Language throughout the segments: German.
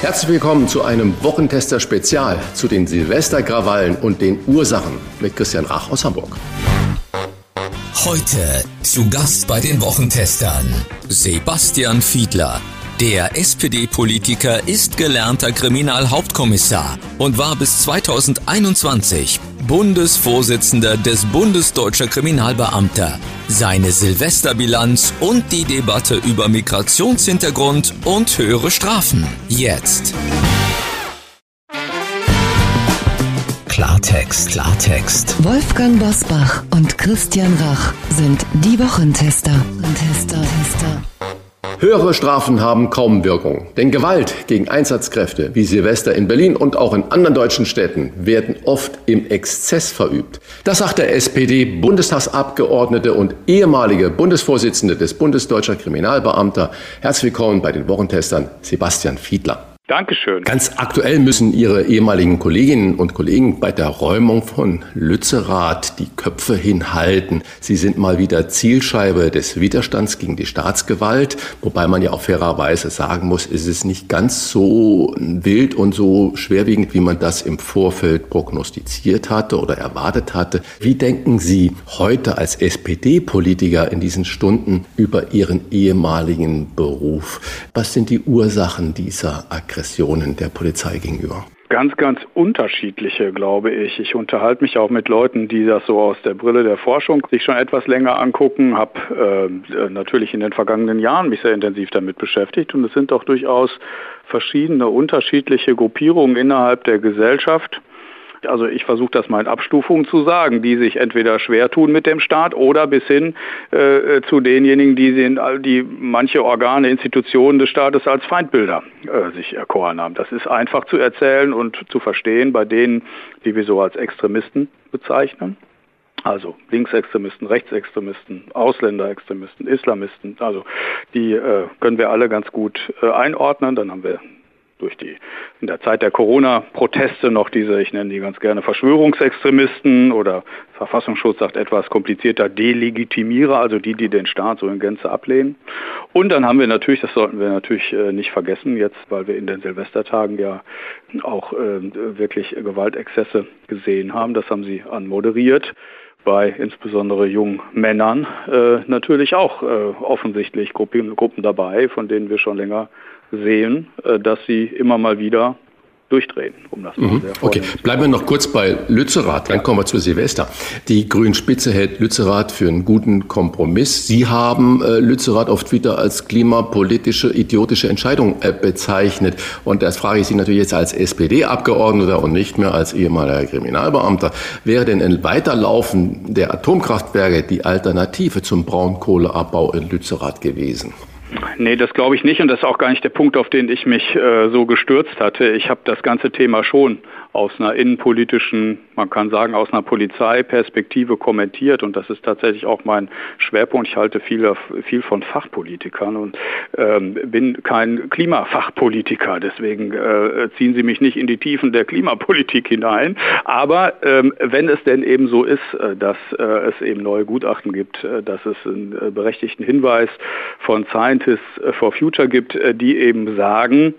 Herzlich willkommen zu einem Wochentester Spezial zu den Silvesterkrawallen und den Ursachen mit Christian Rach aus Hamburg. Heute zu Gast bei den Wochentestern Sebastian Fiedler. Der SPD-Politiker ist gelernter Kriminalhauptkommissar und war bis 2021 Bundesvorsitzender des Bundesdeutscher Kriminalbeamter. Seine Silvesterbilanz und die Debatte über Migrationshintergrund und höhere Strafen. Jetzt. Klartext, Klartext. Wolfgang Bosbach und Christian Rach sind die Wochentester. Tester, Tester. Höhere Strafen haben kaum Wirkung, denn Gewalt gegen Einsatzkräfte wie Silvester in Berlin und auch in anderen deutschen Städten werden oft im Exzess verübt. Das sagt der SPD-Bundestagsabgeordnete und ehemalige Bundesvorsitzende des Bundesdeutscher Kriminalbeamter. Herzlich willkommen bei den Wochentestern Sebastian Fiedler. Dankeschön. Ganz aktuell müssen Ihre ehemaligen Kolleginnen und Kollegen bei der Räumung von Lützerath die Köpfe hinhalten. Sie sind mal wieder Zielscheibe des Widerstands gegen die Staatsgewalt, wobei man ja auch fairerweise sagen muss, ist es nicht ganz so wild und so schwerwiegend, wie man das im Vorfeld prognostiziert hatte oder erwartet hatte. Wie denken Sie heute als SPD-Politiker in diesen Stunden über Ihren ehemaligen Beruf? Was sind die Ursachen dieser Aggression? Aggressionen der Polizei gegenüber? Ganz, ganz unterschiedliche, glaube ich. Ich unterhalte mich auch mit Leuten, die das so aus der Brille der Forschung sich schon etwas länger angucken, habe äh, natürlich in den vergangenen Jahren mich sehr intensiv damit beschäftigt und es sind auch durchaus verschiedene unterschiedliche Gruppierungen innerhalb der Gesellschaft, also ich versuche das mal in Abstufungen zu sagen, die sich entweder schwer tun mit dem Staat oder bis hin äh, zu denjenigen, die, den, die manche Organe, Institutionen des Staates als Feindbilder äh, sich erkoren haben. Das ist einfach zu erzählen und zu verstehen bei denen, die wir so als Extremisten bezeichnen. Also Linksextremisten, Rechtsextremisten, Ausländerextremisten, Islamisten, also die äh, können wir alle ganz gut äh, einordnen. Dann haben wir durch die in der Zeit der Corona-Proteste noch diese, ich nenne die ganz gerne Verschwörungsextremisten oder Verfassungsschutz sagt etwas komplizierter Delegitimierer, also die, die den Staat so in Gänze ablehnen. Und dann haben wir natürlich, das sollten wir natürlich äh, nicht vergessen, jetzt, weil wir in den Silvestertagen ja auch äh, wirklich Gewaltexzesse gesehen haben, das haben Sie anmoderiert bei insbesondere jungen Männern äh, natürlich auch äh, offensichtlich Gruppen, Gruppen dabei, von denen wir schon länger sehen, äh, dass sie immer mal wieder durchdrehen, um das mhm. sehr Okay, bleiben wir noch kurz bei Lützerath, dann kommen wir zu Silvester. Die Grünspitze hält Lützerath für einen guten Kompromiss. Sie haben äh, Lützerath auf Twitter als klimapolitische, idiotische Entscheidung äh, bezeichnet. Und das frage ich Sie natürlich jetzt als SPD-Abgeordneter und nicht mehr als ehemaliger Kriminalbeamter. Wäre denn ein Weiterlaufen der Atomkraftwerke die Alternative zum Braunkohleabbau in Lützerath gewesen? Nee, das glaube ich nicht und das ist auch gar nicht der Punkt, auf den ich mich äh, so gestürzt hatte. Ich habe das ganze Thema schon aus einer innenpolitischen, man kann sagen, aus einer Polizeiperspektive kommentiert. Und das ist tatsächlich auch mein Schwerpunkt. Ich halte viel, viel von Fachpolitikern und ähm, bin kein Klimafachpolitiker. Deswegen äh, ziehen Sie mich nicht in die Tiefen der Klimapolitik hinein. Aber ähm, wenn es denn eben so ist, äh, dass äh, es eben neue Gutachten gibt, äh, dass es einen äh, berechtigten Hinweis von Scientists for Future gibt, die eben sagen,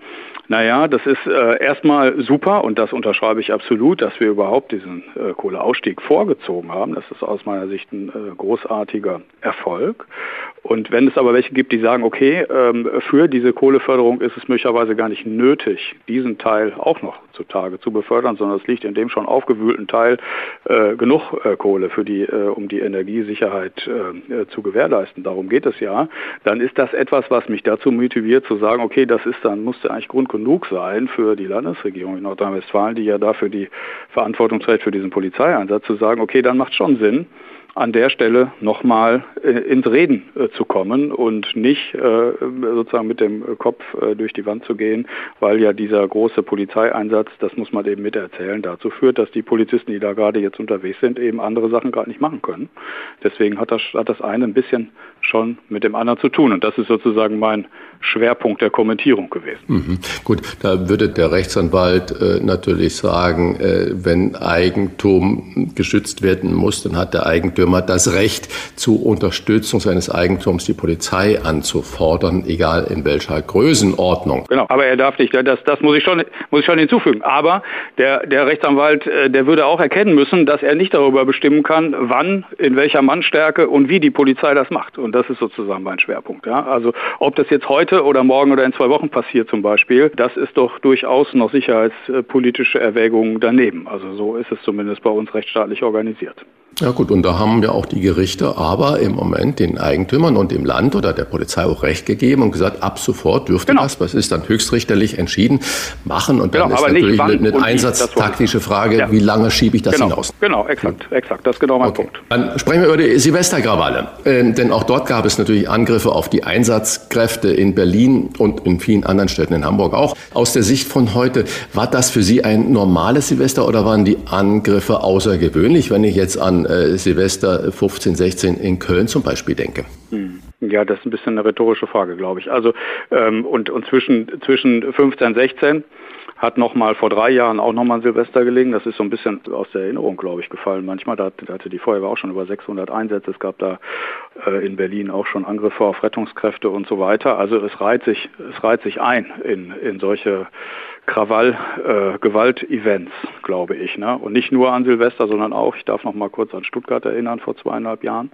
naja, das ist äh, erstmal super und das unterschreibe ich absolut, dass wir überhaupt diesen äh, Kohleausstieg vorgezogen haben. Das ist aus meiner Sicht ein äh, großartiger Erfolg. Und wenn es aber welche gibt, die sagen, okay, ähm, für diese Kohleförderung ist es möglicherweise gar nicht nötig, diesen Teil auch noch zutage zu befördern, sondern es liegt in dem schon aufgewühlten Teil äh, genug äh, Kohle für die, äh, um die Energiesicherheit zu gewährleisten. Darum geht es ja. Dann ist das etwas, was mich dazu motiviert zu sagen, okay, das ist dann musste eigentlich Grund genug sein für die Landesregierung in Nordrhein-Westfalen, die ja dafür die Verantwortung trägt für diesen Polizeieinsatz, zu sagen, okay, dann macht schon Sinn, an der Stelle nochmal äh, ins Reden äh, zu kommen und nicht äh, sozusagen mit dem Kopf äh, durch die Wand zu gehen, weil ja dieser große Polizeieinsatz, das muss man eben miterzählen, dazu führt, dass die Polizisten, die da gerade jetzt unterwegs sind, eben andere Sachen gerade nicht machen können. Deswegen hat das, hat das eine ein bisschen schon mit dem anderen zu tun. Und das ist sozusagen mein Schwerpunkt der Kommentierung gewesen. Mhm. Gut, da würde der Rechtsanwalt äh, natürlich sagen, äh, wenn Eigentum geschützt werden muss, dann hat der Eigentümer das Recht, zu Unterstützung seines Eigentums die Polizei anzufordern, egal in welcher Größenordnung. Genau, aber er darf nicht, das, das muss, ich schon, muss ich schon hinzufügen. Aber der, der Rechtsanwalt, äh, der würde auch erkennen müssen, dass er nicht darüber bestimmen kann, wann, in welcher Mannstärke und wie die Polizei das macht. Und das ist sozusagen mein Schwerpunkt. Ja? Also ob das jetzt heute oder morgen oder in zwei Wochen passiert zum Beispiel, das ist doch durchaus noch sicherheitspolitische Erwägungen daneben. Also so ist es zumindest bei uns rechtsstaatlich organisiert. Ja gut, und da haben ja auch die Gerichte aber im Moment den Eigentümern und dem Land oder der Polizei auch Recht gegeben und gesagt, ab sofort dürfte genau. das, was ist dann höchstrichterlich entschieden, machen. Und dann genau, ist natürlich eine, eine einsatztaktische Frage, ja. wie lange schiebe ich das genau. hinaus? Genau, exakt, exakt. Das ist genau mein okay. Punkt. Dann sprechen wir über die Silvesterkrawalle. Ähm, denn auch dort gab es natürlich Angriffe auf die Einsatzkräfte in Berlin und in vielen anderen Städten in Hamburg auch. Aus der Sicht von heute, war das für Sie ein normales Silvester oder waren die Angriffe außergewöhnlich, wenn ich jetzt an äh, Silvester 15, 16 in Köln zum Beispiel denke? Hm. Ja, das ist ein bisschen eine rhetorische Frage, glaube ich. Also ähm, und, und zwischen, zwischen 15, 16 hat noch mal vor drei Jahren auch noch mal ein Silvester gelegen. Das ist so ein bisschen aus der Erinnerung, glaube ich, gefallen. Manchmal da hatte die Feuerwehr auch schon über 600 Einsätze. Es gab da äh, in Berlin auch schon Angriffe auf Rettungskräfte und so weiter. Also es reiht sich, es reiht sich ein in, in solche Krawall, äh, Gewaltevents, glaube ich. Ne? Und nicht nur an Silvester, sondern auch, ich darf noch mal kurz an Stuttgart erinnern, vor zweieinhalb Jahren,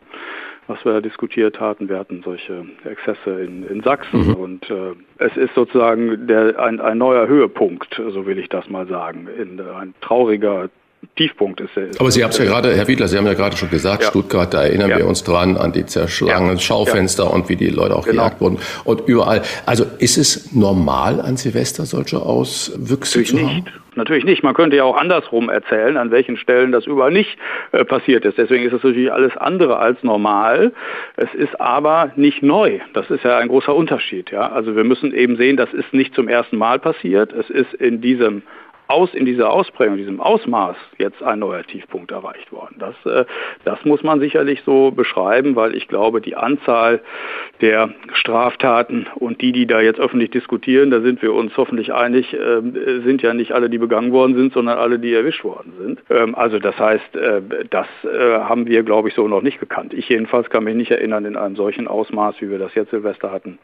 was wir da diskutiert hatten. Wir hatten solche Exzesse in, in Sachsen mhm. und äh, es ist sozusagen der, ein, ein neuer Höhepunkt, so will ich das mal sagen, in, ein trauriger Tiefpunkt ist. ist Aber Sie haben es ja gerade, Herr Wiedler, Sie haben ja gerade schon gesagt, ja. Stuttgart, da erinnern ja. wir uns dran an die zerschlagenen ja. Schaufenster und wie die Leute auch genau. gejagt wurden und überall. Also ist es normal an Silvester solche Auswüchse Natürlich zu haben? Nicht. Natürlich nicht. Man könnte ja auch andersrum erzählen, an welchen Stellen das überall nicht äh, passiert ist. Deswegen ist es natürlich alles andere als normal. Es ist aber nicht neu. Das ist ja ein großer Unterschied. Ja? Also wir müssen eben sehen, das ist nicht zum ersten Mal passiert. Es ist in diesem aus, in dieser Ausprägung, diesem Ausmaß jetzt ein neuer Tiefpunkt erreicht worden. Das, äh, das muss man sicherlich so beschreiben, weil ich glaube, die Anzahl der Straftaten und die, die da jetzt öffentlich diskutieren, da sind wir uns hoffentlich einig, äh, sind ja nicht alle, die begangen worden sind, sondern alle, die erwischt worden sind. Ähm, also das heißt, äh, das äh, haben wir, glaube ich, so noch nicht gekannt. Ich jedenfalls kann mich nicht erinnern in einem solchen Ausmaß, wie wir das jetzt Silvester hatten,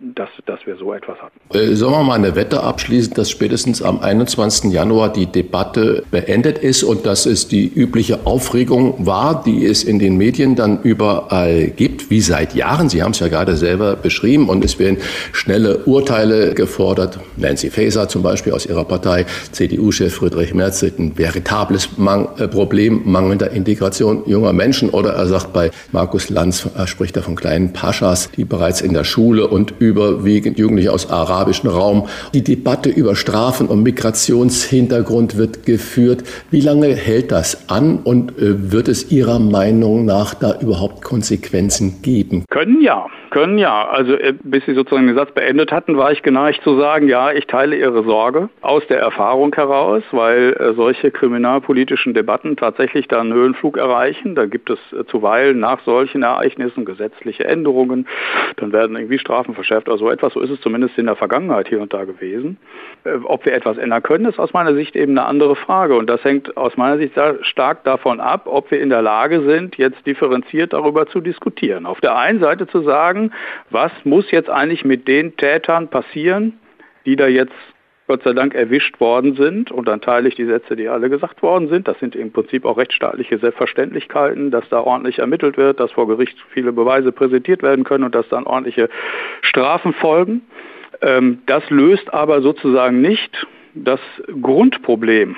dass, dass wir so etwas hatten. Äh, sollen wir mal eine Wette abschließen, dass spätestens am 21. Januar die Debatte beendet ist und dass es die übliche Aufregung war, die es in den Medien dann überall gibt, wie seit Jahren. Sie haben es ja gerade selber beschrieben und es werden schnelle Urteile gefordert. Nancy Faeser zum Beispiel aus ihrer Partei, CDU-Chef Friedrich Merz, ein veritables Man äh, Problem mangelnder Integration junger Menschen. Oder er sagt bei Markus Lanz, er spricht er von kleinen Paschas, die bereits in der Schule Schule und überwiegend Jugendliche aus arabischem Raum. Die Debatte über Strafen und Migrationshintergrund wird geführt. Wie lange hält das an und äh, wird es Ihrer Meinung nach da überhaupt Konsequenzen geben? Können ja, können ja. Also äh, bis Sie sozusagen den Satz beendet hatten, war ich geneigt zu sagen, ja, ich teile Ihre Sorge aus der Erfahrung heraus, weil äh, solche kriminalpolitischen Debatten tatsächlich dann Höhenflug erreichen. Da gibt es zuweilen nach solchen Ereignissen gesetzliche Änderungen. Dann werden irgendwie Strafen verschärft oder so etwas. So ist es zumindest in der Vergangenheit hier und da gewesen. Äh, ob wir etwas ändern können, ist aus meiner Sicht eben eine andere Frage. Und das hängt aus meiner Sicht stark davon ab, ob wir in der Lage sind, jetzt differenziert darüber zu diskutieren. Auf der einen Seite zu sagen, was muss jetzt eigentlich mit den Tätern passieren, die da jetzt Gott sei Dank erwischt worden sind. Und dann teile ich die Sätze, die alle gesagt worden sind. Das sind im Prinzip auch rechtsstaatliche Selbstverständlichkeiten, dass da ordentlich ermittelt wird, dass vor Gericht viele Beweise präsentiert werden können und dass dann ordentliche Strafen folgen. Ähm, das löst aber sozusagen nicht das Grundproblem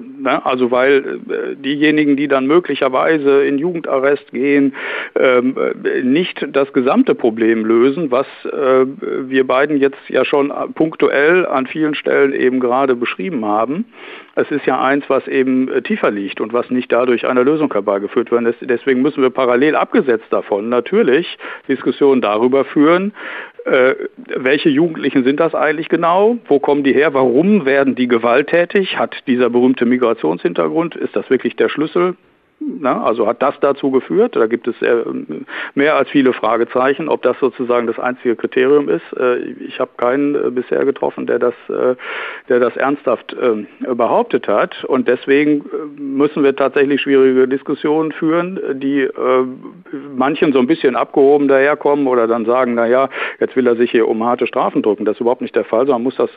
ne? Also weil äh, diejenigen, die dann möglicherweise in Jugendarrest gehen, ähm, nicht das gesamte Problem lösen, was äh, wir beiden jetzt ja schon punktuell an vielen Stellen eben gerade beschrieben haben. Es ist ja eins, was eben tiefer liegt und was nicht dadurch einer Lösung herbeigeführt wird. Deswegen müssen wir parallel abgesetzt davon natürlich Diskussionen darüber führen, äh, welche Jugendlichen sind das eigentlich genau? Wo kommen die her? Warum werden die gewalttätig? Hat dieser berühmte Migrationshintergrund, ist das wirklich der Schlüssel? Na, also hat das dazu geführt? Da gibt es mehr als viele Fragezeichen, ob das sozusagen das einzige Kriterium ist. Äh, ich habe keinen äh, bisher getroffen, der das, äh, der das ernsthaft behauptet hat. Und deswegen müssen wir tatsächlich schwierige Diskussionen führen, die manchen so ein bisschen abgehoben daherkommen oder dann sagen, na ja, jetzt will er sich hier um harte Strafen drücken. Das ist überhaupt nicht der Fall, sondern muss das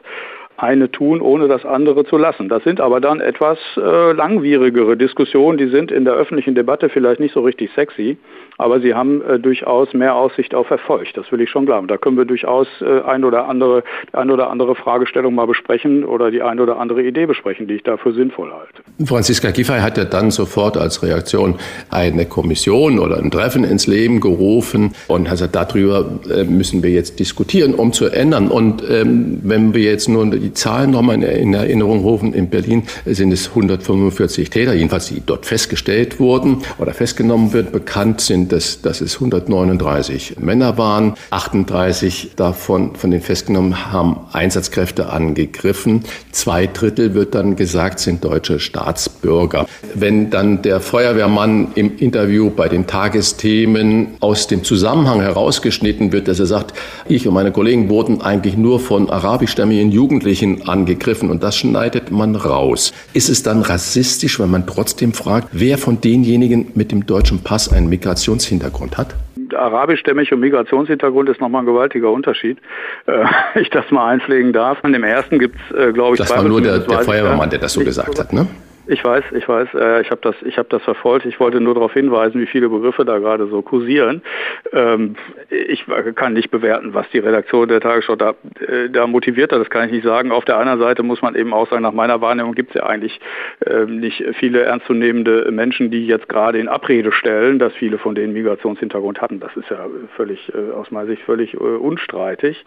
eine tun, ohne das andere zu lassen. Das sind aber dann etwas äh, langwierigere Diskussionen, die sind in der öffentlichen Debatte vielleicht nicht so richtig sexy, aber sie haben äh, durchaus mehr Aussicht auf Erfolg. Das will ich schon glauben. Da können wir durchaus äh, ein oder andere, ein oder andere Fragestellung mal besprechen oder die ein oder andere Idee besprechen, die ich dafür sinnvoll halte. Franziska Giffey hat ja dann sofort als Reaktion eine Kommission oder ein Treffen ins Leben gerufen und hat gesagt, darüber äh, müssen wir jetzt diskutieren, um zu ändern. Und ähm, wenn wir jetzt nur die Zahlen nochmal in Erinnerung rufen, in Berlin sind es 145 Täter, jedenfalls die dort festgestellt wurden oder festgenommen wird. Bekannt sind, dass, dass es 139 Männer waren. 38 davon von den Festgenommen haben Einsatzkräfte angegriffen. Zwei Drittel wird dann gesagt, sind deutsche Staatsbürger. Wenn dann der Feuerwehrmann im Interview bei den Tagesthemen aus dem Zusammenhang herausgeschnitten wird, dass er sagt, ich und meine Kollegen wurden eigentlich nur von arabischstämmigen Jugendlichen Jugendlichen angegriffen und das schneidet man raus. Ist es dann rassistisch, wenn man trotzdem fragt, wer von denjenigen mit dem deutschen Pass einen Migrationshintergrund hat? arabischstämmig und Migrationshintergrund ist nochmal ein gewaltiger Unterschied. Äh, ich das mal einpflegen darf. An dem ersten gibt es, äh, glaube ich, Das war nur der, der Feuerwehrmann, der das so gesagt hat, ne? Ich weiß, ich weiß, äh, ich habe das, ich habe das verfolgt. Ich wollte nur darauf hinweisen, wie viele Begriffe da gerade so kursieren. Ähm, ich kann nicht bewerten, was die Redaktion der Tagesschau da, äh, da motiviert hat. Das kann ich nicht sagen. Auf der anderen Seite muss man eben auch sagen, nach meiner Wahrnehmung gibt es ja eigentlich äh, nicht viele ernstzunehmende Menschen, die jetzt gerade in Abrede stellen, dass viele von denen Migrationshintergrund hatten. Das ist ja völlig äh, aus meiner Sicht völlig äh, unstreitig.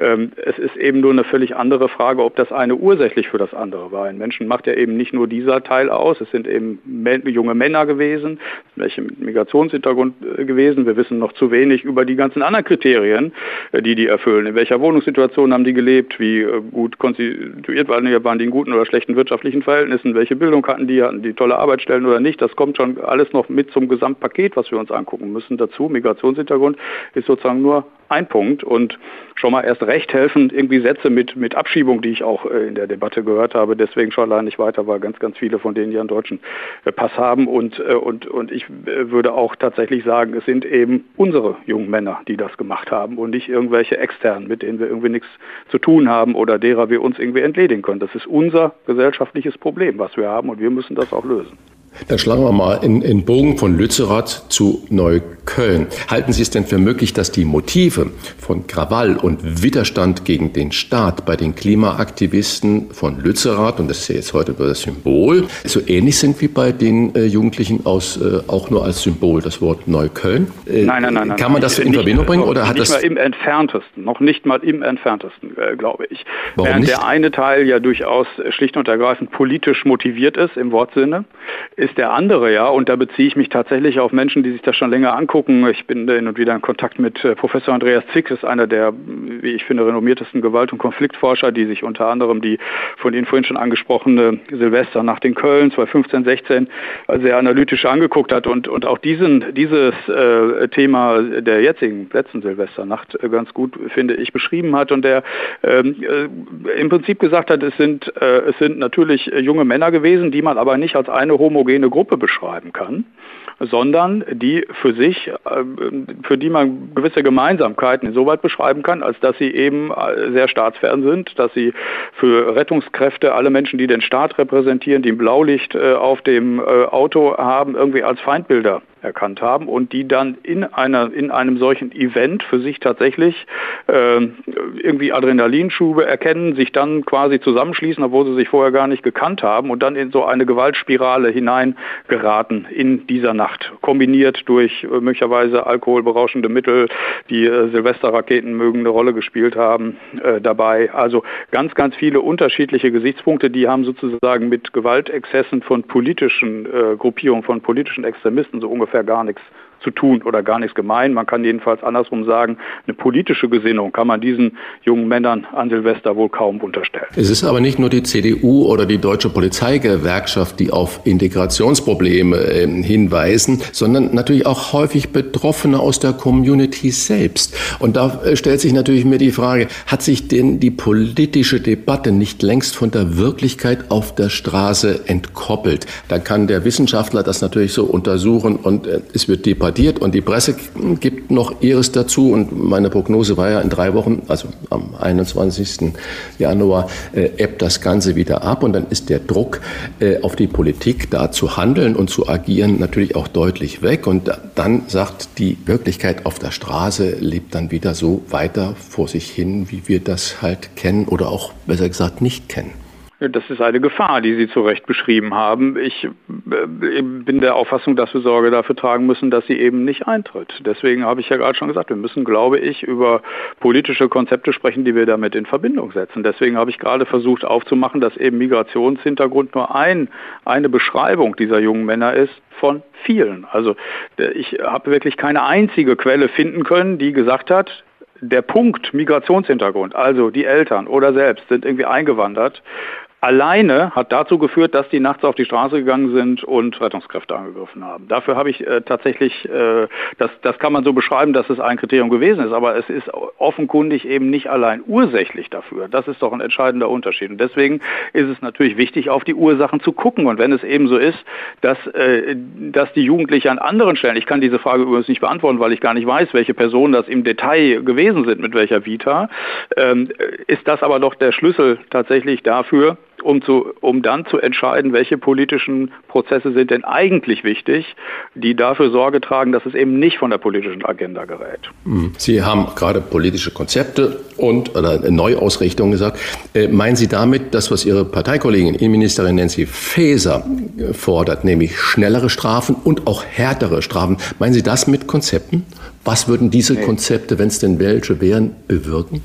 Ähm, es ist eben nur eine völlig andere Frage, ob das eine ursächlich für das andere war. Ein Menschen macht ja eben nicht nur dieser Teil aus. Es sind eben junge Männer gewesen, welche mit Migrationshintergrund äh, gewesen. Wir wissen noch zu wenig über die ganzen anderen Kriterien, äh, die die erfüllen. In welcher Wohnungssituation haben die gelebt? Wie äh, gut konstituiert waren die? Waren die in guten oder schlechten wirtschaftlichen Verhältnissen? Welche Bildung hatten die? Hatten die tolle Arbeitsstellen oder nicht? Das kommt schon alles noch mit zum Gesamtpaket, was wir uns angucken müssen. Dazu Migrationshintergrund ist sozusagen nur ein Punkt und schon mal erst recht helfen, irgendwie Sätze mit, mit Abschiebung, die ich auch äh, in der Debatte gehört habe, deswegen schon allein nicht weiter, weil ganz, ganz viele von denen ja einen deutschen äh, Pass haben und, äh, und, und ich würde auch tatsächlich sagen, es sind eben unsere jungen Männer, die das gemacht haben und nicht irgendwelche externen, mit denen wir irgendwie nichts zu tun haben oder derer wir uns irgendwie entledigen können. Das ist unser gesellschaftliches Problem, was wir haben und wir müssen das auch lösen. Dann schlagen wir mal in, Bogen von Lützerath zu Neukölln. Halten Sie es denn für möglich, dass die Motive von Krawall und Widerstand gegen den Staat bei den Klimaaktivisten von Lützerath, und das ist ja jetzt heute nur das Symbol, so ähnlich sind wie bei den äh, Jugendlichen aus, äh, auch nur als Symbol, das Wort Neukölln? Äh, nein, nein, nein. Kann man das in Verbindung bringen? Oder hat nicht das mal im entferntesten, noch nicht mal im entferntesten, äh, glaube ich. Warum Während nicht? der eine Teil ja durchaus schlicht und ergreifend politisch motiviert ist, im Wortsinne, ist der andere, ja, und da beziehe ich mich tatsächlich auf Menschen, die sich das schon länger angucken. Ich bin hin und wieder in Kontakt mit äh, Professor Andreas Zick, ist einer der, wie ich finde, renommiertesten Gewalt- und Konfliktforscher, die sich unter anderem die von Ihnen vorhin schon angesprochene Silvester nach den Köln 2015, 16 sehr analytisch angeguckt hat. Und, und auch diesen, dieses äh, Thema der jetzigen letzten Silvesternacht äh, ganz gut, finde ich, beschrieben hat. Und der ähm, äh, im Prinzip gesagt hat, es sind, äh, es sind natürlich junge Männer gewesen, die man aber nicht als eine homogene Gruppe Gruppe beschreiben kann, sondern die für sich, äh, für die man gewisse Gemeinsamkeiten insoweit beschreiben kann, als dass sie eben äh, sehr staatsfern sind, dass sie für Rettungskräfte alle Menschen, die den Staat repräsentieren, die ein Blaulicht äh, auf dem Auto haben, irgendwie als Feindbilder erkannt haben und die dann in einer in einem solchen Event für sich tatsächlich äh, irgendwie Adrenalinschube erkennen, sich dann quasi zusammenschließen, obwohl sie sich vorher gar nicht gekannt haben und dann in so eine Gewaltspirale hineingeraten in dieser Nacht, kombiniert durch äh, möglicherweise alkoholberauschende Mittel, die äh, Silvesterraketen mögen eine Rolle gespielt haben äh, dabei. Also ganz, ganz viele unterschiedliche Gesichtspunkte, die haben sozusagen mit Gewaltexzessen von politischen äh, Gruppierungen, von politischen Extremisten so ungefähr gar nichts zu tun oder gar nichts gemein. Man kann jedenfalls andersrum sagen, eine politische Gesinnung kann man diesen jungen Männern an Silvester wohl kaum unterstellen. Es ist aber nicht nur die CDU oder die Deutsche Polizeigewerkschaft, die auf Integrationsprobleme äh, hinweisen, sondern natürlich auch häufig Betroffene aus der Community selbst. Und da äh, stellt sich natürlich mir die Frage, hat sich denn die politische Debatte nicht längst von der Wirklichkeit auf der Straße entkoppelt? Da kann der Wissenschaftler das natürlich so untersuchen und äh, es wird debattiert bombardiert und die Presse gibt noch ihres dazu. Und meine Prognose war ja in drei Wochen, also am 21. Januar, äh, ebbt das Ganze wieder ab. Und dann ist der Druck äh, auf die Politik, da zu handeln und zu agieren, natürlich auch deutlich weg. Und dann sagt die Wirklichkeit auf der Straße, lebt dann wieder so weiter vor sich hin, wie wir das halt kennen oder auch besser gesagt nicht kennen. Das ist eine Gefahr, die Sie zu Recht beschrieben haben. Ich äh, bin der Auffassung, dass wir Sorge dafür tragen müssen, dass sie eben nicht eintritt. Deswegen habe ich ja gerade schon gesagt, wir müssen, glaube ich, über politische Konzepte sprechen, die wir damit in Verbindung setzen. Deswegen habe ich gerade versucht aufzumachen, dass eben Migrationshintergrund nur ein, eine Beschreibung dieser jungen Männer ist von vielen. Also ich habe wirklich keine einzige Quelle finden können, die gesagt hat, der Punkt Migrationshintergrund, also die Eltern oder selbst sind irgendwie eingewandert alleine hat dazu geführt, dass die nachts auf die Straße gegangen sind und Rettungskräfte angegriffen haben. Dafür habe ich äh, tatsächlich, äh, das, das kann man so beschreiben, dass es ein Kriterium gewesen ist, aber es ist offenkundig eben nicht allein ursächlich dafür. Das ist doch ein entscheidender Unterschied. Und deswegen ist es natürlich wichtig, auf die Ursachen zu gucken. Und wenn es eben so ist, dass, äh, dass die Jugendlichen an anderen Stellen, ich kann diese Frage übrigens nicht beantworten, weil ich gar nicht weiß, welche Personen das im Detail gewesen sind, mit welcher Vita, ähm, ist das aber doch der Schlüssel tatsächlich dafür, um, zu, um dann zu entscheiden, welche politischen Prozesse sind denn eigentlich wichtig, die dafür Sorge tragen, dass es eben nicht von der politischen Agenda gerät. Mhm. Sie haben gerade politische Konzepte und oder Neuausrichtung gesagt. Äh, meinen Sie damit das, was Ihre Parteikollegin Innenministerin Nancy Faeser äh, fordert, nämlich schnellere Strafen und auch härtere Strafen? Meinen Sie das mit Konzepten? Was würden diese nee. Konzepte, wenn es denn welche wären, bewirken?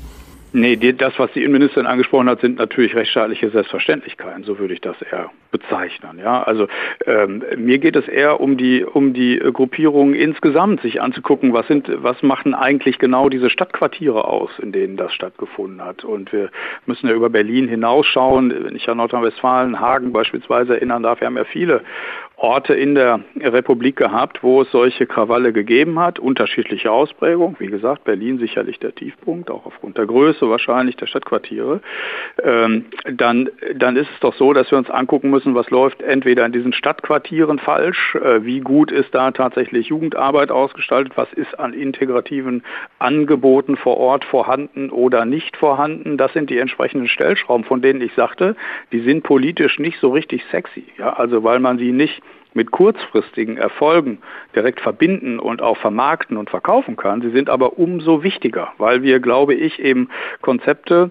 Nee, das, was die Innenministerin angesprochen hat, sind natürlich rechtsstaatliche Selbstverständlichkeiten, so würde ich das eher bezeichnen. Ja, also ähm, mir geht es eher um die um die Gruppierungen insgesamt, sich anzugucken, was sind, was machen eigentlich genau diese Stadtquartiere aus, in denen das stattgefunden hat. Und wir müssen ja über Berlin hinausschauen. Wenn ich an Nordrhein-Westfalen, Hagen beispielsweise erinnern darf, wir haben ja viele Orte in der Republik gehabt, wo es solche Krawalle gegeben hat, unterschiedliche Ausprägung. Wie gesagt, Berlin sicherlich der Tiefpunkt, auch aufgrund der Größe wahrscheinlich der Stadtquartiere. Ähm, dann, dann ist es doch so, dass wir uns angucken müssen, was läuft entweder in diesen Stadtquartieren falsch, äh, wie gut ist da tatsächlich Jugendarbeit ausgestaltet, was ist an integrativen Angeboten vor Ort vorhanden oder nicht vorhanden. Das sind die entsprechenden Stellschrauben, von denen ich sagte, die sind politisch nicht so richtig sexy. Ja? Also weil man sie nicht mit kurzfristigen Erfolgen direkt verbinden und auch vermarkten und verkaufen kann. Sie sind aber umso wichtiger, weil wir, glaube ich, eben Konzepte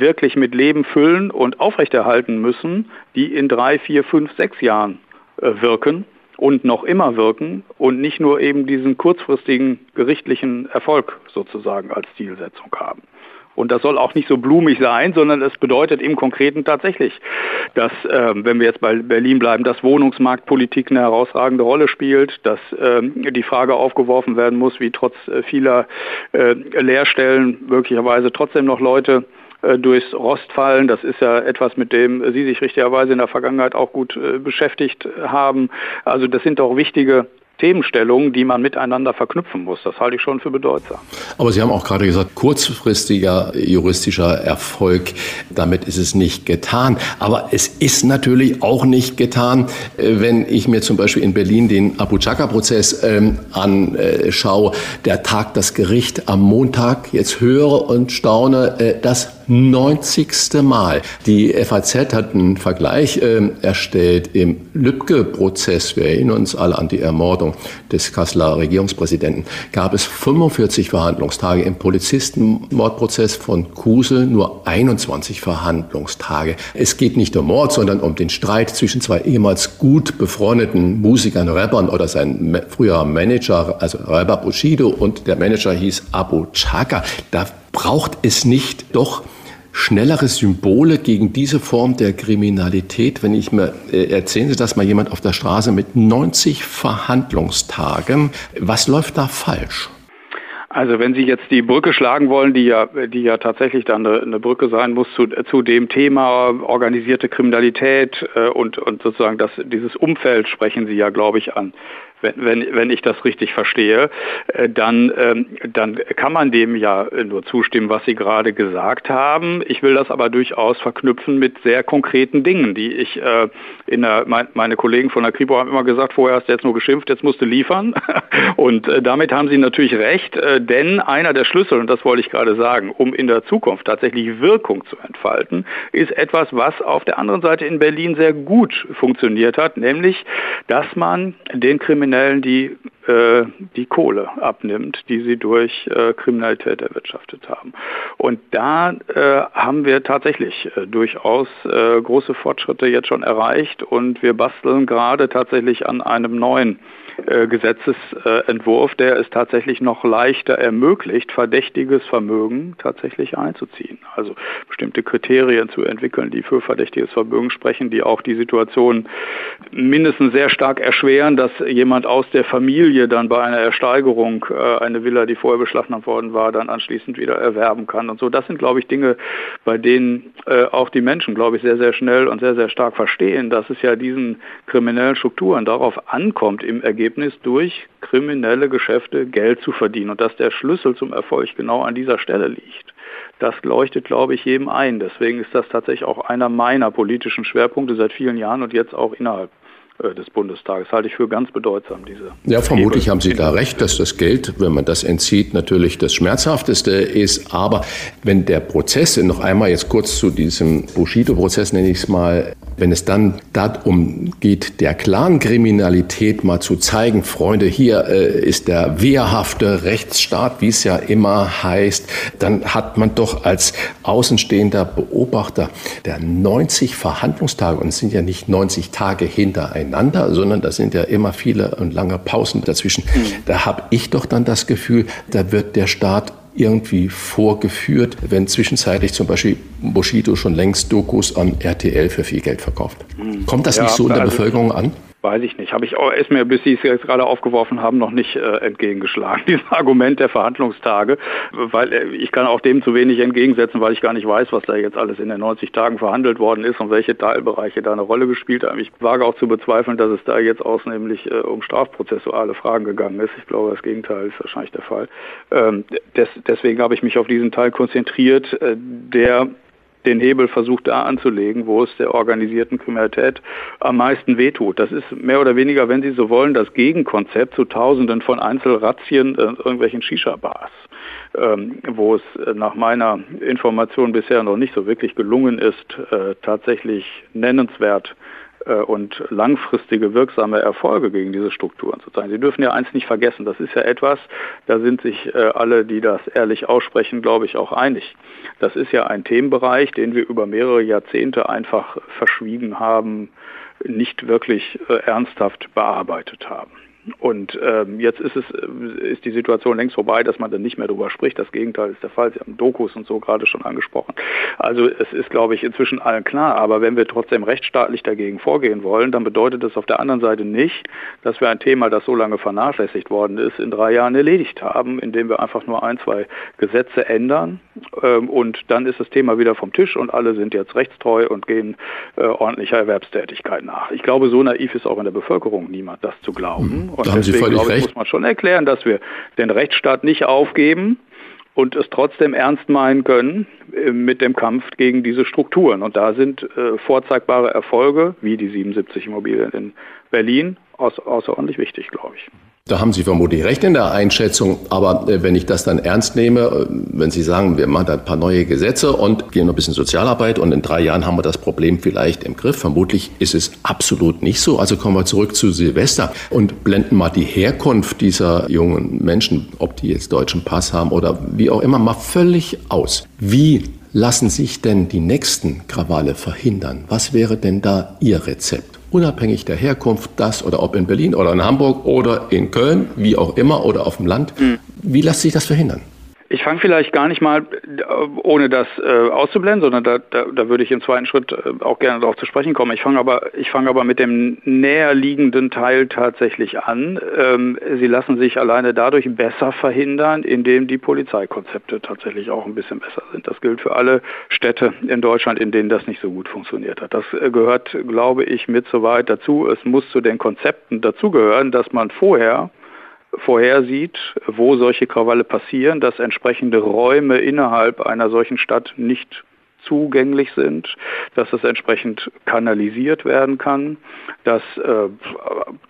wirklich mit Leben füllen und aufrechterhalten müssen, die in drei, vier, fünf, sechs Jahren äh, wirken und noch immer wirken und nicht nur eben diesen kurzfristigen gerichtlichen Erfolg sozusagen als Zielsetzung haben. Und das soll auch nicht so blumig sein, sondern es bedeutet im Konkreten tatsächlich, dass, äh, wenn wir jetzt bei Berlin bleiben, dass Wohnungsmarktpolitik eine herausragende Rolle spielt, dass äh, die Frage aufgeworfen werden muss, wie trotz äh, vieler äh, Lehrstellen möglicherweise trotzdem noch Leute durchs Rost fallen. Das ist ja etwas, mit dem Sie sich richtigerweise in der Vergangenheit auch gut äh, beschäftigt haben. Also das sind doch wichtige Themenstellungen, die man miteinander verknüpfen muss. Das halte ich schon für bedeutsam. Aber Sie haben auch gerade gesagt, kurzfristiger juristischer Erfolg, damit ist es nicht getan. Aber es ist natürlich auch nicht getan, äh, wenn ich mir zum Beispiel in Berlin den Abu Chaka-Prozess ähm, anschaue. Der tagt das Gericht am Montag. Jetzt höre und staune, äh, das 90. Mal. Die FAZ hat einen Vergleich äh, erstellt im Lübcke-Prozess. Wir erinnern uns alle an die Ermordung des Kasseler Regierungspräsidenten. Gab es 45 Verhandlungstage. Im Polizistenmordprozess von Kusel nur 21 Verhandlungstage. Es geht nicht um Mord, sondern um den Streit zwischen zwei ehemals gut befreundeten Musikern, Rappern oder sein früherer Manager, also Rapper Bushido und der Manager hieß Abu Chaka. Da braucht es nicht doch schnellere Symbole gegen diese Form der Kriminalität, wenn ich mir, äh, erzählen Sie das mal jemand auf der Straße mit 90 Verhandlungstagen. Was läuft da falsch? Also wenn Sie jetzt die Brücke schlagen wollen, die ja, die ja tatsächlich dann eine, eine Brücke sein muss zu, zu dem Thema organisierte Kriminalität äh, und, und sozusagen das, dieses Umfeld sprechen Sie ja, glaube ich, an wenn, wenn, wenn ich das richtig verstehe, äh, dann, ähm, dann kann man dem ja nur zustimmen, was Sie gerade gesagt haben. Ich will das aber durchaus verknüpfen mit sehr konkreten Dingen, die ich äh, in der, meine Kollegen von der Kripo haben immer gesagt, vorher hast du jetzt nur geschimpft, jetzt musst du liefern. Und äh, damit haben Sie natürlich recht, denn einer der Schlüssel, und das wollte ich gerade sagen, um in der Zukunft tatsächlich Wirkung zu entfalten, ist etwas, was auf der anderen Seite in Berlin sehr gut funktioniert hat, nämlich, dass man den Kriminellen Kriminellen die, die Kohle abnimmt, die sie durch äh, Kriminalität erwirtschaftet haben. Und da äh, haben wir tatsächlich äh, durchaus äh, große Fortschritte jetzt schon erreicht und wir basteln gerade tatsächlich an einem neuen äh, Gesetzesentwurf, der es tatsächlich noch leichter ermöglicht, verdächtiges Vermögen tatsächlich einzuziehen. Also bestimmte Kriterien zu entwickeln, die für verdächtiges Vermögen sprechen, die auch die Situation mindestens sehr stark erschweren, dass jemand aus der Familie dann bei einer Ersteigerung äh, eine Villa, die vorher beschlagnahmt worden war, dann anschließend wieder erwerben kann und so. Das sind, glaube ich, Dinge, bei denen äh, auch die Menschen, glaube ich, sehr, sehr schnell und sehr, sehr stark verstehen, dass es ja diesen kriminellen Strukturen darauf ankommt, im Ergebnis durch kriminelle Geschäfte Geld zu verdienen und dass der Schlüssel zum Erfolg genau an dieser Stelle liegt. Das leuchtet, glaube ich, jedem ein. Deswegen ist das tatsächlich auch einer meiner politischen Schwerpunkte seit vielen Jahren und jetzt auch innerhalb des Bundestages. Halte ich für ganz bedeutsam, diese. Ja, vermutlich haben Sie da recht, dass das Geld, wenn man das entzieht, natürlich das Schmerzhafteste ist. Aber wenn der Prozess, noch einmal jetzt kurz zu diesem Bushido-Prozess nenne ich es mal, wenn es dann darum geht, der Clankriminalität mal zu zeigen, Freunde, hier äh, ist der wehrhafte Rechtsstaat, wie es ja immer heißt, dann hat man doch als außenstehender Beobachter der 90 Verhandlungstage, und es sind ja nicht 90 Tage hintereinander, hintereinander, sondern da sind ja immer viele und lange Pausen dazwischen. Mhm. Da habe ich doch dann das Gefühl, da wird der Staat irgendwie vorgeführt, wenn zwischenzeitlich zum Beispiel Bushido schon längst Dokus an RTL für viel Geld verkauft. Mhm. Kommt das ja, nicht so in der also Bevölkerung an? Weiß ich nicht. Habe ich auch, ist mir, bis Sie es jetzt gerade aufgeworfen haben, noch nicht äh, entgegengeschlagen, dieses Argument der Verhandlungstage, weil äh, ich kann auch dem zu wenig entgegensetzen, weil ich gar nicht weiß, was da jetzt alles in den 90 Tagen verhandelt worden ist und welche Teilbereiche da eine Rolle gespielt haben. Ich wage auch zu bezweifeln, dass es da jetzt ausnehmlich äh, um strafprozessuale Fragen gegangen ist. Ich glaube, das Gegenteil ist wahrscheinlich der Fall. Ähm, des, deswegen habe ich mich auf diesen Teil konzentriert, äh, der den Hebel versucht da anzulegen, wo es der organisierten Kriminalität am meisten wehtut. Das ist mehr oder weniger, wenn Sie so wollen, das Gegenkonzept zu Tausenden von Einzelrazzien äh, irgendwelchen Shisha-Bars. Ähm, wo es äh, nach meiner Information bisher noch nicht so wirklich gelungen ist, äh, tatsächlich nennenswert und langfristige wirksame Erfolge gegen diese Strukturen zu zeigen. Sie dürfen ja eins nicht vergessen, das ist ja etwas, da sind sich äh, alle, die das ehrlich aussprechen, glaube ich, auch einig. Das ist ja ein Themenbereich, den wir über mehrere Jahrzehnte einfach verschwiegen haben, nicht wirklich äh, ernsthaft bearbeitet haben. Und ähm, jetzt ist es ist die Situation längst vorbei, dass man dann nicht mehr darüber spricht. Das Gegenteil ist der Fall. Sie haben Dokus und so gerade schon angesprochen. Also es ist, glaube ich, inzwischen allen klar. Aber wenn wir trotzdem rechtsstaatlich dagegen vorgehen wollen, dann bedeutet das auf der anderen Seite nicht, dass wir ein Thema, das so lange vernachlässigt worden ist, in drei Jahren erledigt haben, indem wir einfach nur ein, zwei Gesetze ändern ähm, und dann ist das Thema wieder vom Tisch und alle sind jetzt rechtstreu und gehen äh, ordentlicher Erwerbstätigkeit nach. Ich glaube, so naiv ist auch in der Bevölkerung niemand, das zu glauben. Und da deswegen glaube ich, muss man schon erklären, dass wir den Rechtsstaat nicht aufgeben und es trotzdem ernst meinen können äh, mit dem Kampf gegen diese Strukturen. Und da sind äh, vorzeigbare Erfolge, wie die 77 Immobilien in Berlin, außerordentlich wichtig, glaube ich. Da haben Sie vermutlich recht in der Einschätzung. Aber äh, wenn ich das dann ernst nehme, äh, wenn Sie sagen, wir machen da ein paar neue Gesetze und gehen noch ein bisschen Sozialarbeit und in drei Jahren haben wir das Problem vielleicht im Griff. Vermutlich ist es absolut nicht so. Also kommen wir zurück zu Silvester und blenden mal die Herkunft dieser jungen Menschen, ob die jetzt deutschen Pass haben oder wie auch immer, mal völlig aus. Wie lassen sich denn die nächsten Krawalle verhindern? Was wäre denn da Ihr Rezept? Unabhängig der Herkunft, das oder ob in Berlin oder in Hamburg oder in Köln, wie auch immer, oder auf dem Land. Mhm. Wie lässt sich das verhindern? Ich fange vielleicht gar nicht mal, äh, ohne das äh, auszublenden, sondern da, da, da würde ich im zweiten Schritt äh, auch gerne darauf zu sprechen kommen. Ich fange aber, ich aber mit dem näher liegenden Teil tatsächlich an. Ähm, sie lassen sich alleine dadurch besser verhindern, indem die Polizeikonzepte tatsächlich auch ein bisschen besser sind. Das gilt für alle Städte in Deutschland, in denen das nicht so gut funktioniert hat. Das äh, gehört, glaube ich, mit so weit dazu. Es muss zu den Konzepten dazugehören, dass man vorher vorhersieht, wo solche Krawalle passieren, dass entsprechende Räume innerhalb einer solchen Stadt nicht zugänglich sind, dass es entsprechend kanalisiert werden kann. Dass äh,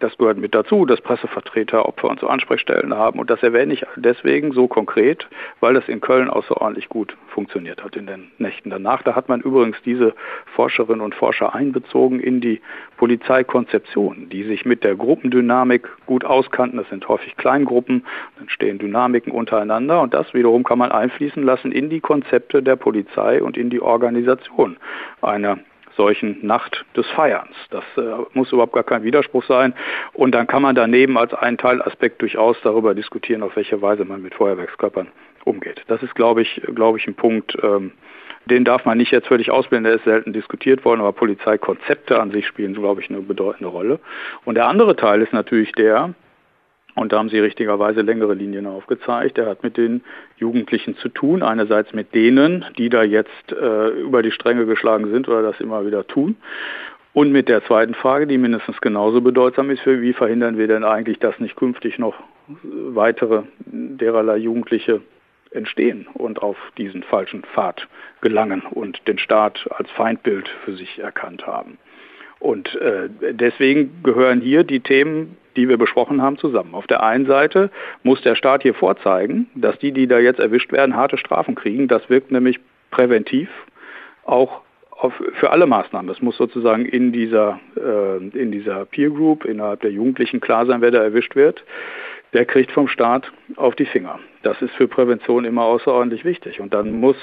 das gehört mit dazu, dass Pressevertreter Opfer und so Ansprechstellen haben. Und das erwähne ich deswegen so konkret, weil das in Köln außerordentlich gut funktioniert hat in den Nächten danach. Da hat man übrigens diese Forscherinnen und Forscher einbezogen in die Polizeikonzeption, die sich mit der Gruppendynamik gut auskannten. Das sind häufig Kleingruppen, dann stehen Dynamiken untereinander und das wiederum kann man einfließen lassen in die Konzepte der Polizei und in die Organisation einer solchen Nacht des Feierns. Das äh, muss überhaupt gar kein Widerspruch sein. Und dann kann man daneben als einen Teilaspekt durchaus darüber diskutieren, auf welche Weise man mit Feuerwerkskörpern umgeht. Das ist, glaube ich, glaube ich, ein Punkt, ähm, den darf man nicht jetzt völlig ausblenden, der ist selten diskutiert worden, aber Polizeikonzepte an sich spielen, glaube ich, eine bedeutende Rolle. Und der andere Teil ist natürlich der, und da haben Sie richtigerweise längere Linien aufgezeigt. Er hat mit den Jugendlichen zu tun. Einerseits mit denen, die da jetzt äh, über die Stränge geschlagen sind oder das immer wieder tun. Und mit der zweiten Frage, die mindestens genauso bedeutsam ist, für wie verhindern wir denn eigentlich, dass nicht künftig noch weitere dererlei Jugendliche entstehen und auf diesen falschen Pfad gelangen und den Staat als Feindbild für sich erkannt haben. Und äh, deswegen gehören hier die Themen die wir besprochen haben, zusammen. Auf der einen Seite muss der Staat hier vorzeigen, dass die, die da jetzt erwischt werden, harte Strafen kriegen. Das wirkt nämlich präventiv auch auf, für alle Maßnahmen. Es muss sozusagen in dieser, äh, in dieser Peer Group, innerhalb der Jugendlichen klar sein, wer da erwischt wird. Der kriegt vom Staat auf die Finger. Das ist für Prävention immer außerordentlich wichtig. Und dann muss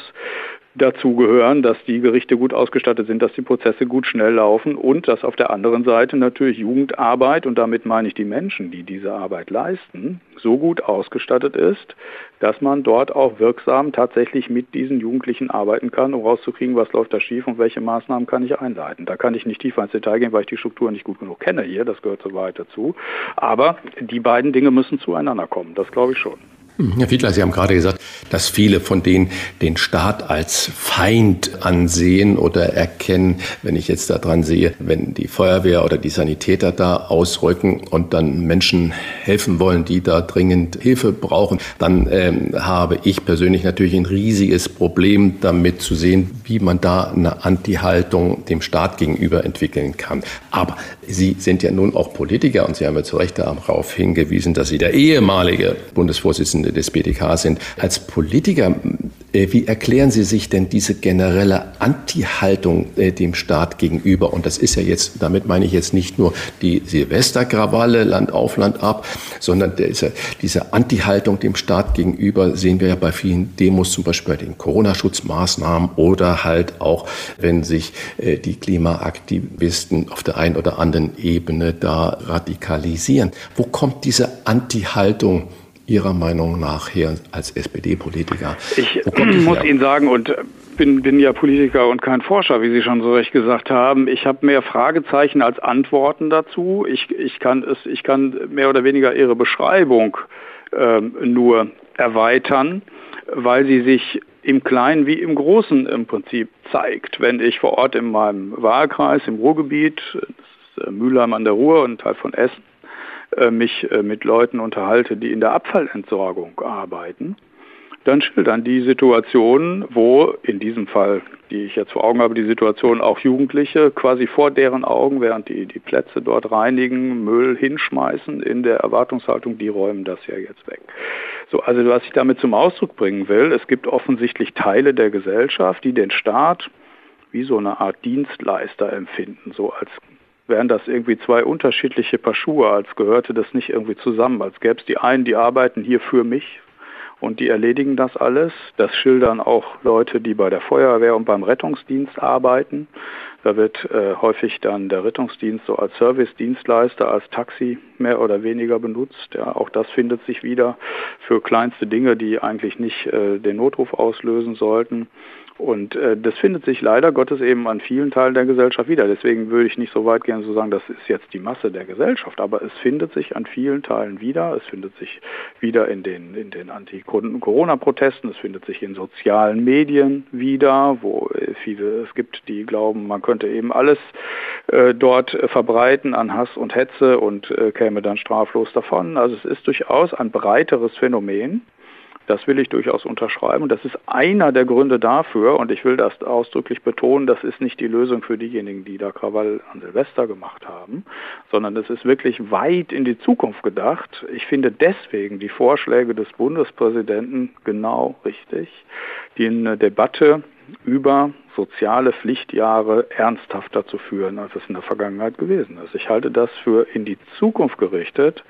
dazu gehören, dass die Gerichte gut ausgestattet sind, dass die Prozesse gut schnell laufen und dass auf der anderen Seite natürlich Jugendarbeit, und damit meine ich die Menschen, die diese Arbeit leisten, so gut ausgestattet ist, dass man dort auch wirksam tatsächlich mit diesen Jugendlichen arbeiten kann, um rauszukriegen, was läuft da schief und welche Maßnahmen kann ich einleiten. Da kann ich nicht tiefer ins Detail gehen, weil ich die Struktur nicht gut genug kenne hier, das gehört so weit dazu. Aber die beiden Dinge müssen zueinander kommen, das glaube ich schon. Herr Fiedler, Sie haben gerade gesagt, dass viele von denen den Staat als Feind ansehen oder erkennen. Wenn ich jetzt daran sehe, wenn die Feuerwehr oder die Sanitäter da ausrücken und dann Menschen helfen wollen, die da dringend Hilfe brauchen, dann ähm, habe ich persönlich natürlich ein riesiges Problem damit zu sehen, wie man da eine Anti-Haltung dem Staat gegenüber entwickeln kann. Aber Sie sind ja nun auch Politiker und Sie haben ja zu Recht darauf hingewiesen, dass Sie der ehemalige Bundesvorsitzende des BDK sind. Als Politiker, äh, wie erklären Sie sich denn diese generelle Anti-Haltung äh, dem Staat gegenüber? Und das ist ja jetzt, damit meine ich jetzt nicht nur die Silvesterkrawalle, Land auf, Land ab, sondern diese, diese Anti-Haltung dem Staat gegenüber sehen wir ja bei vielen Demos, zum Beispiel bei den Corona-Schutzmaßnahmen oder halt auch, wenn sich äh, die Klimaaktivisten auf der einen oder anderen Ebene da radikalisieren. Wo kommt diese Anti-Haltung Ihrer Meinung nach her als SPD-Politiker? Ich muss? Ihnen sagen, und bin, bin ja Politiker und kein Forscher, wie Sie schon so recht gesagt haben. Ich habe mehr Fragezeichen als Antworten dazu. Ich, ich, kann, es, ich kann mehr oder weniger Ihre Beschreibung ähm, nur erweitern, weil sie sich im Kleinen wie im Großen im Prinzip zeigt. Wenn ich vor Ort in meinem Wahlkreis im Ruhrgebiet, äh, Mülheim an der Ruhr und ein Teil von Essen, mich äh, mit Leuten unterhalte, die in der Abfallentsorgung arbeiten, dann schildern die Situationen, wo in diesem Fall, die ich jetzt vor Augen habe, die Situation auch Jugendliche quasi vor deren Augen, während die die Plätze dort reinigen, Müll hinschmeißen in der Erwartungshaltung, die räumen das ja jetzt weg. So, also was ich damit zum Ausdruck bringen will, es gibt offensichtlich Teile der Gesellschaft, die den Staat wie so eine Art Dienstleister empfinden, so als wären das irgendwie zwei unterschiedliche Paar Schuhe, als gehörte das nicht irgendwie zusammen, als gäbe es die einen, die arbeiten hier für mich und die erledigen das alles. Das schildern auch Leute, die bei der Feuerwehr und beim Rettungsdienst arbeiten. Da wird äh, häufig dann der Rettungsdienst so als Service-Dienstleister, als Taxi mehr oder weniger benutzt. Ja, auch das findet sich wieder für kleinste Dinge, die eigentlich nicht äh, den Notruf auslösen sollten. Und äh, das findet sich leider Gottes eben an vielen Teilen der Gesellschaft wieder. Deswegen würde ich nicht so weit gehen zu sagen, das ist jetzt die Masse der Gesellschaft, aber es findet sich an vielen Teilen wieder. Es findet sich wieder in den, in den Anti-Corona-Protesten, es findet sich in sozialen Medien wieder, wo äh, viele es gibt, die glauben, man könnte eben alles äh, dort verbreiten an Hass und Hetze und äh, käme dann straflos davon. Also es ist durchaus ein breiteres Phänomen. Das will ich durchaus unterschreiben. Das ist einer der Gründe dafür, und ich will das ausdrücklich betonen, das ist nicht die Lösung für diejenigen, die da Krawall an Silvester gemacht haben, sondern es ist wirklich weit in die Zukunft gedacht. Ich finde deswegen die Vorschläge des Bundespräsidenten genau richtig, die eine Debatte über soziale Pflichtjahre ernsthafter zu führen, als es in der Vergangenheit gewesen ist. Ich halte das für in die Zukunft gerichtet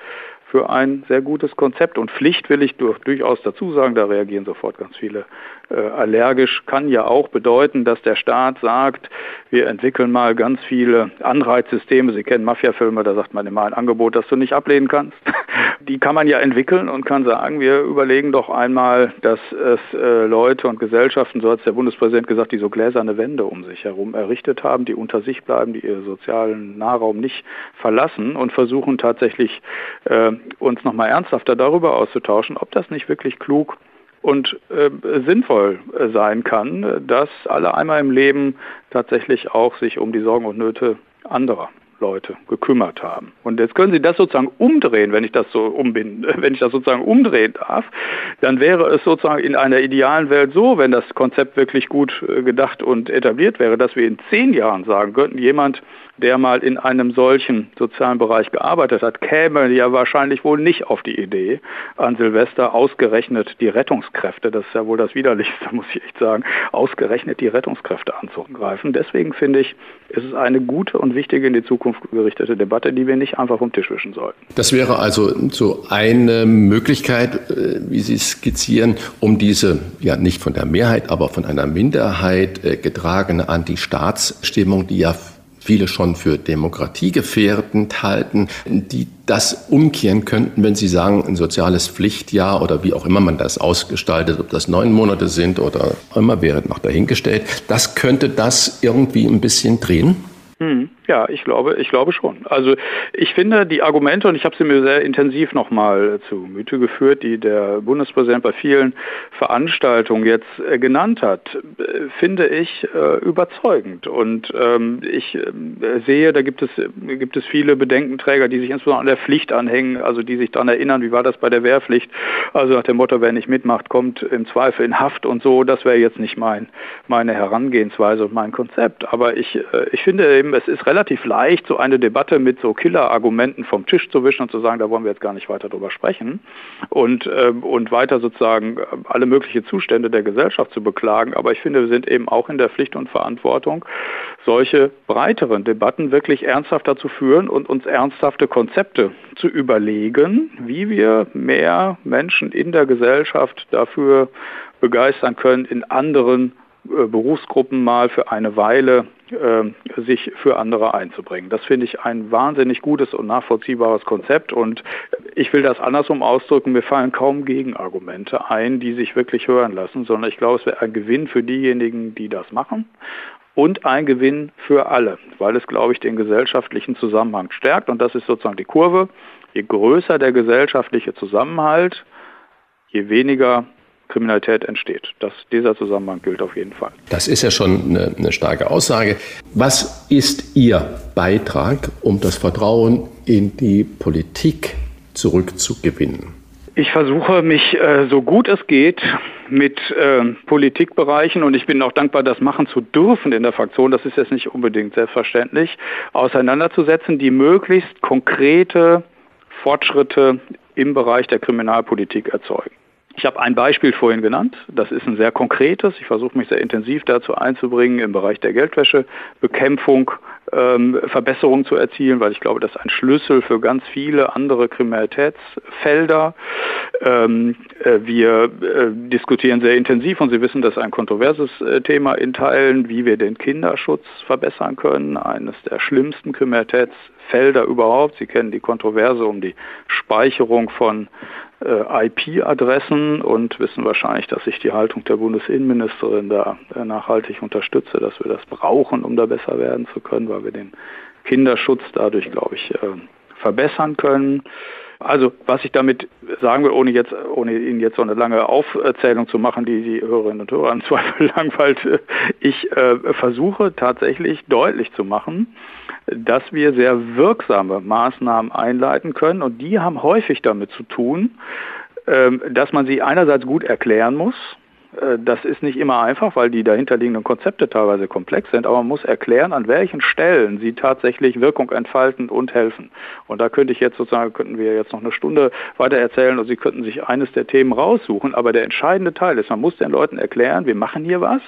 für ein sehr gutes Konzept. Und Pflicht will ich durch, durchaus dazu sagen, da reagieren sofort ganz viele äh, allergisch, kann ja auch bedeuten, dass der Staat sagt, wir entwickeln mal ganz viele Anreizsysteme. Sie kennen Mafiafilme, da sagt man immer ein Angebot, das du nicht ablehnen kannst. Die kann man ja entwickeln und kann sagen, wir überlegen doch einmal, dass es äh, Leute und Gesellschaften, so hat es der Bundespräsident gesagt, die so gläserne Wände um sich herum errichtet haben, die unter sich bleiben, die ihren sozialen Nahraum nicht verlassen und versuchen tatsächlich äh, uns nochmal ernsthafter darüber auszutauschen, ob das nicht wirklich klug und äh, sinnvoll äh, sein kann, dass alle einmal im Leben tatsächlich auch sich um die Sorgen und Nöte anderer Leute gekümmert haben. Und jetzt können Sie das sozusagen umdrehen, wenn ich das so umbinden, wenn ich das sozusagen umdrehen darf, dann wäre es sozusagen in einer idealen Welt so, wenn das Konzept wirklich gut äh, gedacht und etabliert wäre, dass wir in zehn Jahren sagen könnten, jemand der mal in einem solchen sozialen Bereich gearbeitet hat, käme ja wahrscheinlich wohl nicht auf die Idee, an Silvester ausgerechnet die Rettungskräfte, das ist ja wohl das Widerlichste, muss ich echt sagen, ausgerechnet die Rettungskräfte anzugreifen. Deswegen finde ich, ist es eine gute und wichtige in die Zukunft gerichtete Debatte, die wir nicht einfach vom Tisch wischen sollten. Das wäre also so eine Möglichkeit, äh, wie Sie skizzieren, um diese ja nicht von der Mehrheit, aber von einer Minderheit äh, getragene Anti-Staatsstimmung, die ja viele schon für demokratiegefährdend halten, die das umkehren könnten, wenn sie sagen, ein soziales Pflichtjahr oder wie auch immer man das ausgestaltet, ob das neun Monate sind oder immer, wäre noch dahingestellt. Das könnte das irgendwie ein bisschen drehen? Hm. Ja, ich glaube, ich glaube schon. Also ich finde die Argumente, und ich habe sie mir sehr intensiv nochmal zu Mythe geführt, die der Bundespräsident bei vielen Veranstaltungen jetzt äh, genannt hat, äh, finde ich äh, überzeugend. Und ähm, ich sehe, da gibt es, gibt es viele Bedenkenträger, die sich insbesondere an der Pflicht anhängen, also die sich daran erinnern, wie war das bei der Wehrpflicht. Also nach dem Motto, wer nicht mitmacht, kommt im Zweifel in Haft und so. Das wäre jetzt nicht mein, meine Herangehensweise und mein Konzept. Aber ich, ich finde eben, es ist relativ relativ leicht, so eine Debatte mit so Killer-Argumenten vom Tisch zu wischen und zu sagen, da wollen wir jetzt gar nicht weiter drüber sprechen und, äh, und weiter sozusagen äh, alle möglichen Zustände der Gesellschaft zu beklagen. Aber ich finde, wir sind eben auch in der Pflicht und Verantwortung, solche breiteren Debatten wirklich ernsthafter zu führen und uns ernsthafte Konzepte zu überlegen, wie wir mehr Menschen in der Gesellschaft dafür begeistern können, in anderen Berufsgruppen mal für eine Weile äh, sich für andere einzubringen. Das finde ich ein wahnsinnig gutes und nachvollziehbares Konzept und ich will das andersrum ausdrücken, mir fallen kaum Gegenargumente ein, die sich wirklich hören lassen, sondern ich glaube, es wäre ein Gewinn für diejenigen, die das machen und ein Gewinn für alle, weil es, glaube ich, den gesellschaftlichen Zusammenhang stärkt und das ist sozusagen die Kurve. Je größer der gesellschaftliche Zusammenhalt, je weniger Kriminalität entsteht. Das, dieser Zusammenhang gilt auf jeden Fall. Das ist ja schon eine, eine starke Aussage. Was ist Ihr Beitrag, um das Vertrauen in die Politik zurückzugewinnen? Ich versuche mich äh, so gut es geht mit äh, Politikbereichen und ich bin auch dankbar, das machen zu dürfen in der Fraktion, das ist jetzt nicht unbedingt selbstverständlich, auseinanderzusetzen, die möglichst konkrete Fortschritte im Bereich der Kriminalpolitik erzeugen. Ich habe ein Beispiel vorhin genannt. Das ist ein sehr konkretes. Ich versuche mich sehr intensiv dazu einzubringen, im Bereich der Geldwäschebekämpfung ähm, Verbesserungen zu erzielen, weil ich glaube, das ist ein Schlüssel für ganz viele andere Kriminalitätsfelder. Ähm, äh, wir äh, diskutieren sehr intensiv und Sie wissen, das ist ein kontroverses äh, Thema in Teilen, wie wir den Kinderschutz verbessern können. Eines der schlimmsten Kriminalitätsfelder überhaupt. Sie kennen die Kontroverse um die Speicherung von äh, IP-Adressen und wissen wahrscheinlich, dass ich die Haltung der Bundesinnenministerin da äh, nachhaltig unterstütze, dass wir das brauchen, um da besser werden zu können, weil wir den Kinderschutz dadurch, glaube ich, äh, verbessern können. Also was ich damit sagen will, ohne jetzt, ohne Ihnen jetzt so eine lange Aufzählung zu machen, die die Hörerinnen und Hörer im Zweifel langweilt, ich äh, versuche tatsächlich deutlich zu machen, dass wir sehr wirksame Maßnahmen einleiten können. Und die haben häufig damit zu tun, ähm, dass man sie einerseits gut erklären muss, das ist nicht immer einfach, weil die dahinterliegenden Konzepte teilweise komplex sind, aber man muss erklären, an welchen Stellen sie tatsächlich Wirkung entfalten und helfen. Und da könnte ich jetzt sozusagen, könnten wir jetzt noch eine Stunde weiter erzählen und Sie könnten sich eines der Themen raussuchen, aber der entscheidende Teil ist, man muss den Leuten erklären, wir machen hier was,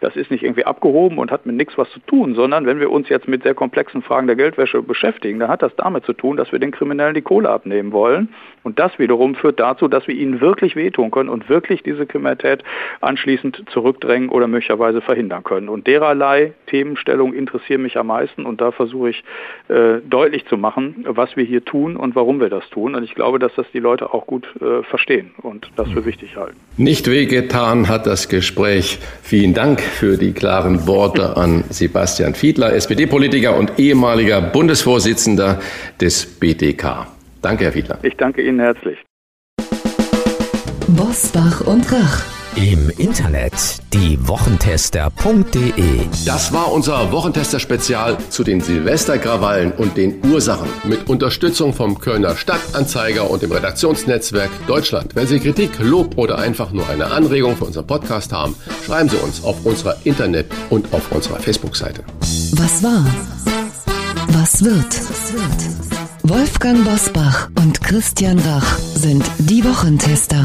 das ist nicht irgendwie abgehoben und hat mit nichts was zu tun, sondern wenn wir uns jetzt mit sehr komplexen Fragen der Geldwäsche beschäftigen, dann hat das damit zu tun, dass wir den Kriminellen die Kohle abnehmen wollen und das wiederum führt dazu, dass wir ihnen wirklich wehtun können und wirklich diese Kriminalität anschließend zurückdrängen oder möglicherweise verhindern können. Und dererlei Themenstellungen interessieren mich am meisten und da versuche ich äh, deutlich zu machen, was wir hier tun und warum wir das tun. Und ich glaube, dass das die Leute auch gut äh, verstehen und das für wichtig halten. Nicht wehgetan hat das Gespräch. Vielen Dank für die klaren Worte an Sebastian Fiedler, SPD-Politiker und ehemaliger Bundesvorsitzender des BDK. Danke, Herr Fiedler. Ich danke Ihnen herzlich. Bosbach und Rach. Im Internet diewochentester.de. Das war unser Wochentester-Spezial zu den Silvesterkrawallen und den Ursachen mit Unterstützung vom Kölner Stadtanzeiger und dem Redaktionsnetzwerk Deutschland. Wenn Sie Kritik, Lob oder einfach nur eine Anregung für unseren Podcast haben, schreiben Sie uns auf unserer Internet- und auf unserer Facebook-Seite. Was war? Was wird? Wolfgang Bosbach und Christian Rach sind die Wochentester.